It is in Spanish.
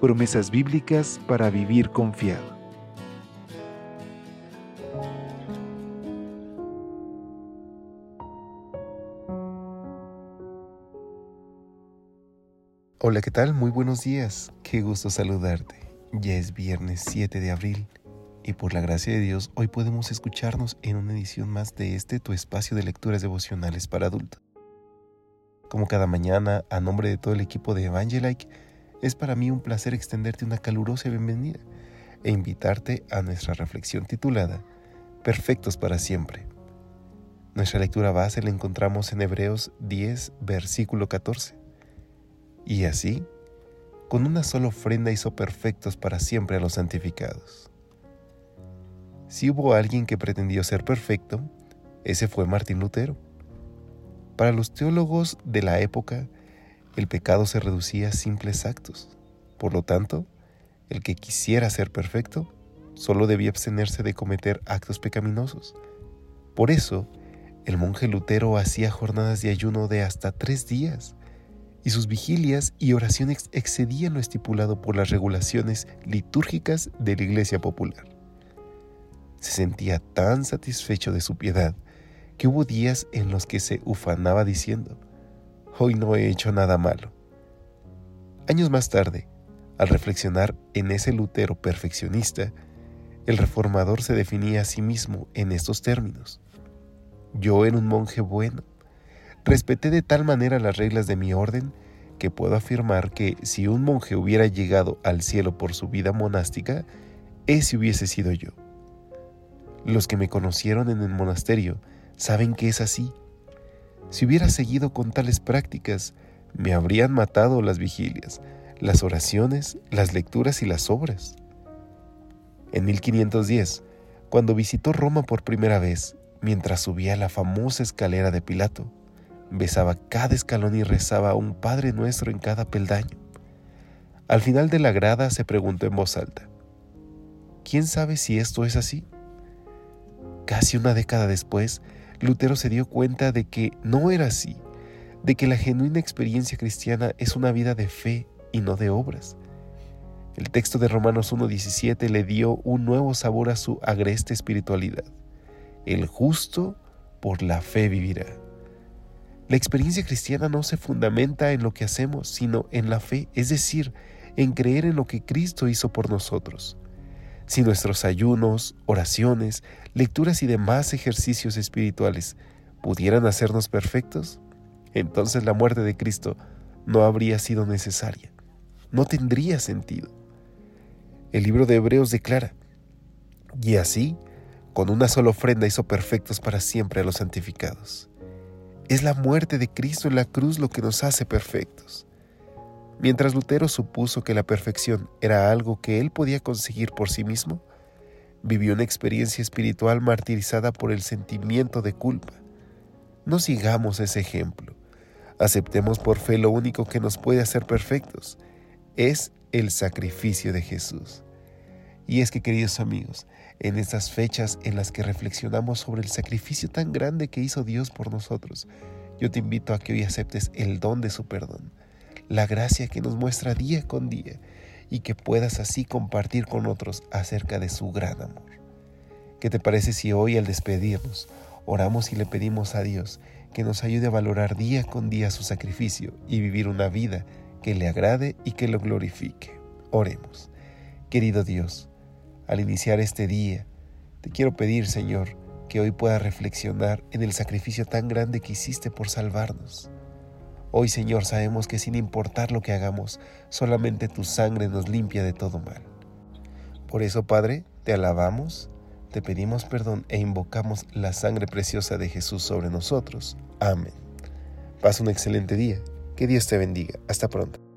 Promesas bíblicas para vivir confiado. Hola, ¿qué tal? Muy buenos días. Qué gusto saludarte. Ya es viernes 7 de abril y por la gracia de Dios hoy podemos escucharnos en una edición más de este tu espacio de lecturas devocionales para adultos. Como cada mañana, a nombre de todo el equipo de Evangelike, es para mí un placer extenderte una calurosa bienvenida e invitarte a nuestra reflexión titulada Perfectos para siempre. Nuestra lectura base la encontramos en Hebreos 10, versículo 14. Y así, con una sola ofrenda hizo perfectos para siempre a los santificados. Si hubo alguien que pretendió ser perfecto, ese fue Martín Lutero. Para los teólogos de la época, el pecado se reducía a simples actos. Por lo tanto, el que quisiera ser perfecto solo debía abstenerse de cometer actos pecaminosos. Por eso, el monje Lutero hacía jornadas de ayuno de hasta tres días, y sus vigilias y oraciones excedían lo estipulado por las regulaciones litúrgicas de la Iglesia Popular se sentía tan satisfecho de su piedad que hubo días en los que se ufanaba diciendo, hoy no he hecho nada malo. Años más tarde, al reflexionar en ese Lutero perfeccionista, el reformador se definía a sí mismo en estos términos. Yo era un monje bueno, respeté de tal manera las reglas de mi orden que puedo afirmar que si un monje hubiera llegado al cielo por su vida monástica, ese hubiese sido yo. Los que me conocieron en el monasterio saben que es así. Si hubiera seguido con tales prácticas, me habrían matado las vigilias, las oraciones, las lecturas y las obras. En 1510, cuando visitó Roma por primera vez, mientras subía la famosa escalera de Pilato, besaba cada escalón y rezaba un Padre Nuestro en cada peldaño. Al final de la grada se preguntó en voz alta, ¿quién sabe si esto es así? Casi una década después, Lutero se dio cuenta de que no era así, de que la genuina experiencia cristiana es una vida de fe y no de obras. El texto de Romanos 1.17 le dio un nuevo sabor a su agreste espiritualidad. El justo por la fe vivirá. La experiencia cristiana no se fundamenta en lo que hacemos, sino en la fe, es decir, en creer en lo que Cristo hizo por nosotros. Si nuestros ayunos, oraciones, lecturas y demás ejercicios espirituales pudieran hacernos perfectos, entonces la muerte de Cristo no habría sido necesaria, no tendría sentido. El libro de Hebreos declara, y así, con una sola ofrenda hizo perfectos para siempre a los santificados. Es la muerte de Cristo en la cruz lo que nos hace perfectos. Mientras Lutero supuso que la perfección era algo que él podía conseguir por sí mismo, vivió una experiencia espiritual martirizada por el sentimiento de culpa. No sigamos ese ejemplo. Aceptemos por fe lo único que nos puede hacer perfectos. Es el sacrificio de Jesús. Y es que, queridos amigos, en estas fechas en las que reflexionamos sobre el sacrificio tan grande que hizo Dios por nosotros, yo te invito a que hoy aceptes el don de su perdón la gracia que nos muestra día con día y que puedas así compartir con otros acerca de su gran amor. ¿Qué te parece si hoy al despedirnos oramos y le pedimos a Dios que nos ayude a valorar día con día su sacrificio y vivir una vida que le agrade y que lo glorifique? Oremos. Querido Dios, al iniciar este día, te quiero pedir, Señor, que hoy pueda reflexionar en el sacrificio tan grande que hiciste por salvarnos Hoy, Señor, sabemos que sin importar lo que hagamos, solamente tu sangre nos limpia de todo mal. Por eso, Padre, te alabamos, te pedimos perdón e invocamos la sangre preciosa de Jesús sobre nosotros. Amén. Pasa un excelente día. Que Dios te bendiga. Hasta pronto.